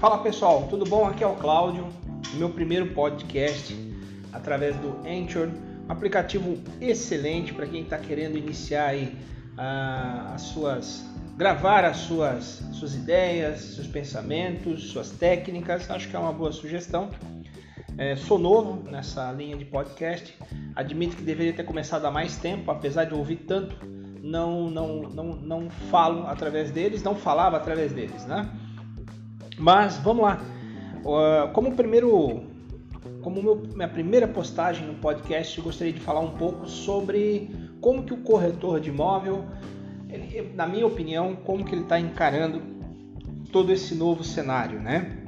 Fala pessoal, tudo bom? Aqui é o Cláudio, meu primeiro podcast através do Anchor, um aplicativo excelente para quem está querendo iniciar aí uh, as suas, gravar as suas, suas ideias, seus pensamentos, suas técnicas. Acho que é uma boa sugestão. É, sou novo nessa linha de podcast, admito que deveria ter começado há mais tempo, apesar de ouvir tanto, não, não, não, não falo através deles, não falava através deles, né? Mas vamos lá. Como primeiro, como meu, minha primeira postagem no podcast, eu gostaria de falar um pouco sobre como que o corretor de imóvel, ele, na minha opinião, como que ele está encarando todo esse novo cenário, né?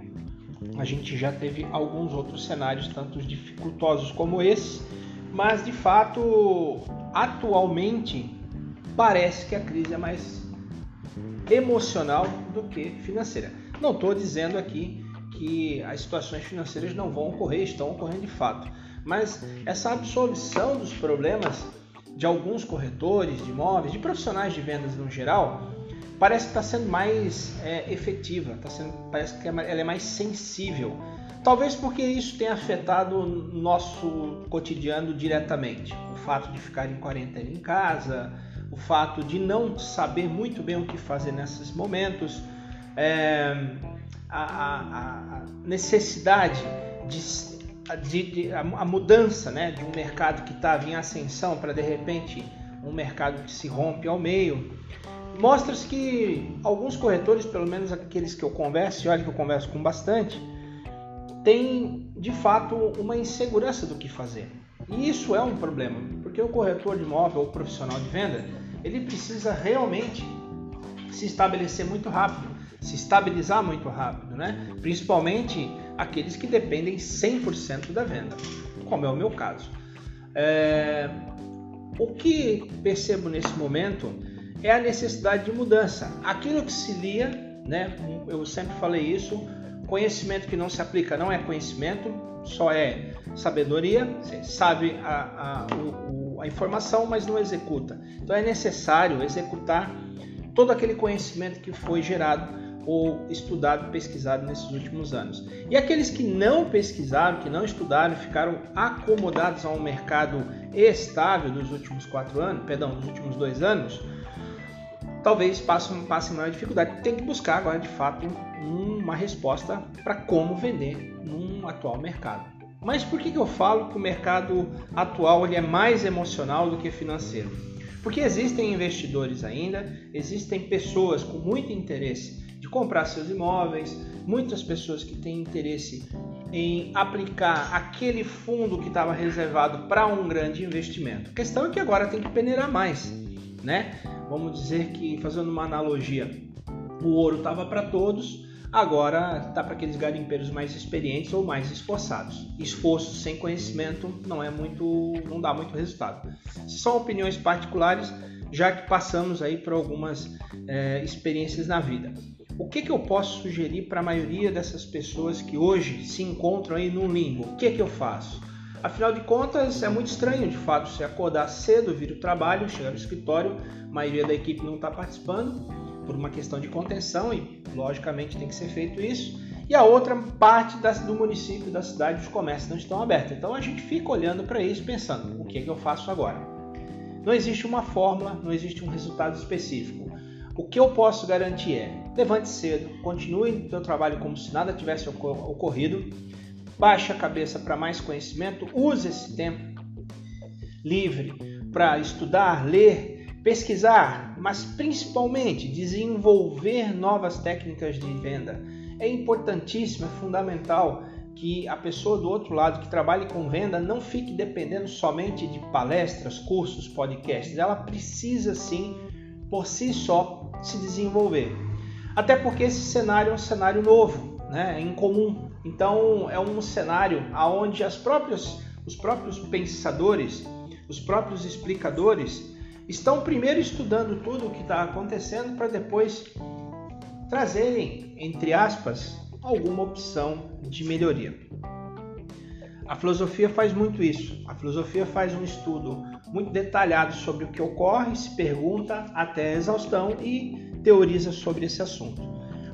A gente já teve alguns outros cenários, tanto dificultosos como esse, mas de fato, atualmente, parece que a crise é mais emocional do que financeira. Não estou dizendo aqui que as situações financeiras não vão ocorrer, estão ocorrendo de fato. Mas essa absorção dos problemas de alguns corretores de imóveis, de profissionais de vendas no geral, parece que está sendo mais é, efetiva, tá sendo, parece que ela é mais sensível. Talvez porque isso tenha afetado o nosso cotidiano diretamente. O fato de ficar em quarentena em casa, o fato de não saber muito bem o que fazer nesses momentos, é, a, a, a, necessidade de, de, de a, mudança né, de um mercado que estava em ascensão para de repente um mercado que se rompe ao meio. Mostra-se que alguns corretores, pelo menos aqueles que eu converso, e olha que eu converso com bastante, têm de fato uma insegurança do que fazer. E isso é um problema, porque o corretor de imóvel ou profissional de venda, ele precisa realmente se estabelecer muito rápido se estabilizar muito rápido, né? principalmente aqueles que dependem 100% da venda, como é o meu caso. É... O que percebo nesse momento é a necessidade de mudança. Aquilo que se lia, né? eu sempre falei isso, conhecimento que não se aplica não é conhecimento, só é sabedoria, você sabe a, a, o, a informação, mas não executa. Então é necessário executar todo aquele conhecimento que foi gerado ou estudado, pesquisado nesses últimos anos. E aqueles que não pesquisaram, que não estudaram, ficaram acomodados a um mercado estável dos últimos quatro anos, perdão, dos últimos dois anos, talvez passem, passem maior dificuldade. Tem que buscar agora, de fato, uma resposta para como vender num atual mercado. Mas por que, que eu falo que o mercado atual ele é mais emocional do que financeiro? Porque existem investidores ainda, existem pessoas com muito interesse de comprar seus imóveis, muitas pessoas que têm interesse em aplicar aquele fundo que estava reservado para um grande investimento. A questão é que agora tem que peneirar mais, né? Vamos dizer que, fazendo uma analogia, o ouro estava para todos, agora está para aqueles garimpeiros mais experientes ou mais esforçados. Esforço sem conhecimento não é muito, não dá muito resultado. São opiniões particulares, já que passamos aí por algumas é, experiências na vida. O que, que eu posso sugerir para a maioria dessas pessoas que hoje se encontram aí no limbo? O que, que eu faço? Afinal de contas, é muito estranho de fato se acordar cedo, vir o trabalho, chegar no escritório, a maioria da equipe não está participando por uma questão de contenção e, logicamente, tem que ser feito isso. E a outra parte do município, da cidade, os comércios não estão abertos. Então a gente fica olhando para isso pensando: o que, que eu faço agora? Não existe uma fórmula, não existe um resultado específico. O que eu posso garantir é levante cedo, continue no seu trabalho como se nada tivesse ocorrido, baixe a cabeça para mais conhecimento, use esse tempo livre para estudar, ler, pesquisar, mas principalmente desenvolver novas técnicas de venda. É importantíssimo, é fundamental que a pessoa do outro lado que trabalhe com venda não fique dependendo somente de palestras, cursos, podcasts. Ela precisa sim, por si só, se desenvolver. Até porque esse cenário é um cenário novo, né? é incomum. Então é um cenário onde as próprias, os próprios pensadores, os próprios explicadores estão primeiro estudando tudo o que está acontecendo para depois trazerem, entre aspas, alguma opção de melhoria. A filosofia faz muito isso. A filosofia faz um estudo muito detalhado sobre o que ocorre, se pergunta até a exaustão e teoriza sobre esse assunto.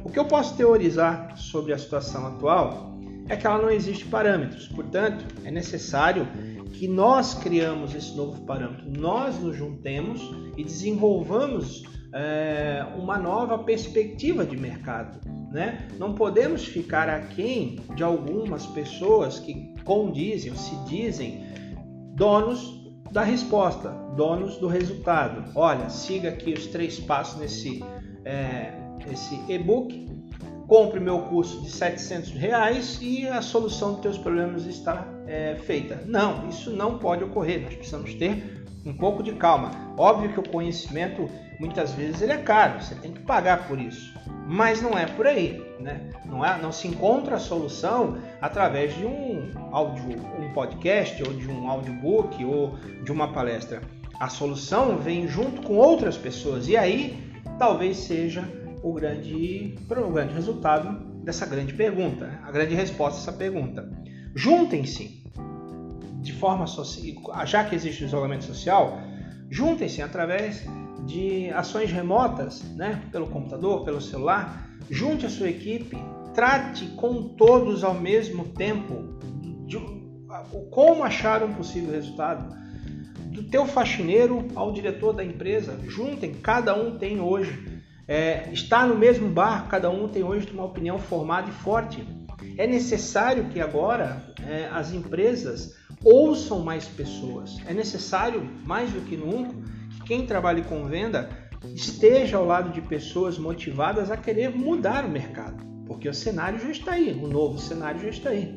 O que eu posso teorizar sobre a situação atual é que ela não existe parâmetros, portanto, é necessário que nós criamos esse novo parâmetro, nós nos juntemos e desenvolvamos é, uma nova perspectiva de mercado. Né? Não podemos ficar aquém de algumas pessoas que condizem se dizem donos da resposta, donos do resultado. Olha, siga aqui os três passos nesse é, esse e-book, compre meu curso de 700 reais e a solução dos teus problemas está é, feita. Não, isso não pode ocorrer. Nós precisamos ter um pouco de calma. Óbvio que o conhecimento muitas vezes ele é caro, você tem que pagar por isso. Mas não é por aí, né? Não, é, não se encontra a solução através de um áudio, um podcast ou de um audiobook ou de uma palestra. A solução vem junto com outras pessoas e aí talvez seja o grande, o grande resultado dessa grande pergunta, né? a grande resposta a essa pergunta. Juntem-se de forma social, já que existe o isolamento social, juntem-se através de ações remotas, né, pelo computador, pelo celular, junte a sua equipe, trate com todos ao mesmo tempo de, como achar um possível resultado. Do teu faxineiro ao diretor da empresa, juntem, cada um tem hoje, é, está no mesmo barco, cada um tem hoje uma opinião formada e forte. É necessário que agora é, as empresas ouçam mais pessoas. É necessário, mais do que nunca, que quem trabalhe com venda esteja ao lado de pessoas motivadas a querer mudar o mercado, porque o cenário já está aí, o novo cenário já está aí.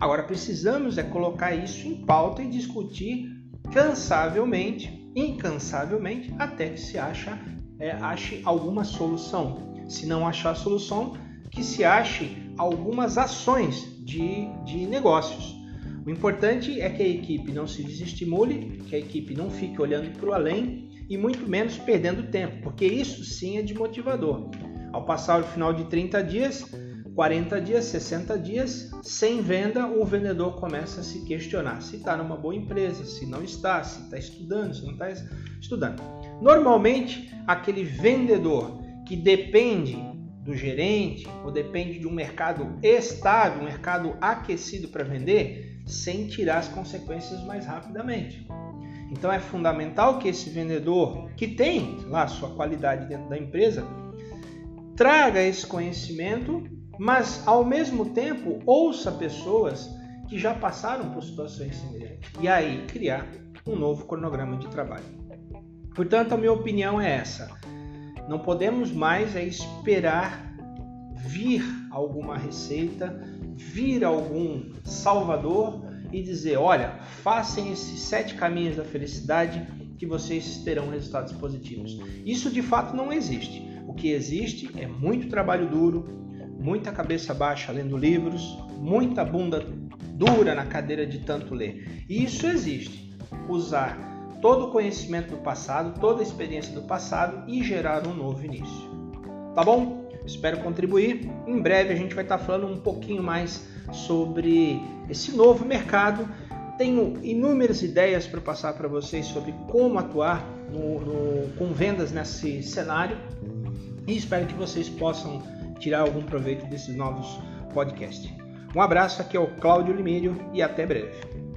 Agora precisamos é colocar isso em pauta e discutir cansavelmente, incansavelmente, até que se acha, é, ache alguma solução. Se não achar solução, que se ache algumas ações de, de negócios. O importante é que a equipe não se desestimule, que a equipe não fique olhando para o além e muito menos perdendo tempo, porque isso sim é de motivador. Ao passar o final de 30 dias, 40 dias, 60 dias, sem venda, o vendedor começa a se questionar se está numa boa empresa, se não está, se está estudando, se não está estudando. Normalmente, aquele vendedor que depende do gerente ou depende de um mercado estável, um mercado aquecido para vender, sem tirar as consequências mais rapidamente. Então é fundamental que esse vendedor, que tem lá sua qualidade dentro da empresa, traga esse conhecimento, mas ao mesmo tempo ouça pessoas que já passaram por situações semelhantes e aí criar um novo cronograma de trabalho. Portanto, a minha opinião é essa: não podemos mais é esperar vir alguma receita vir algum salvador e dizer: olha, façam esses sete caminhos da felicidade que vocês terão resultados positivos. Isso de fato não existe. O que existe é muito trabalho duro, muita cabeça baixa lendo livros, muita bunda dura na cadeira de tanto ler. E isso existe. Usar todo o conhecimento do passado, toda a experiência do passado e gerar um novo início. Tá bom? Espero contribuir. Em breve a gente vai estar falando um pouquinho mais sobre esse novo mercado. Tenho inúmeras ideias para passar para vocês sobre como atuar no, no, com vendas nesse cenário e espero que vocês possam tirar algum proveito desses novos podcasts. Um abraço, aqui é o Cláudio Limírio e até breve.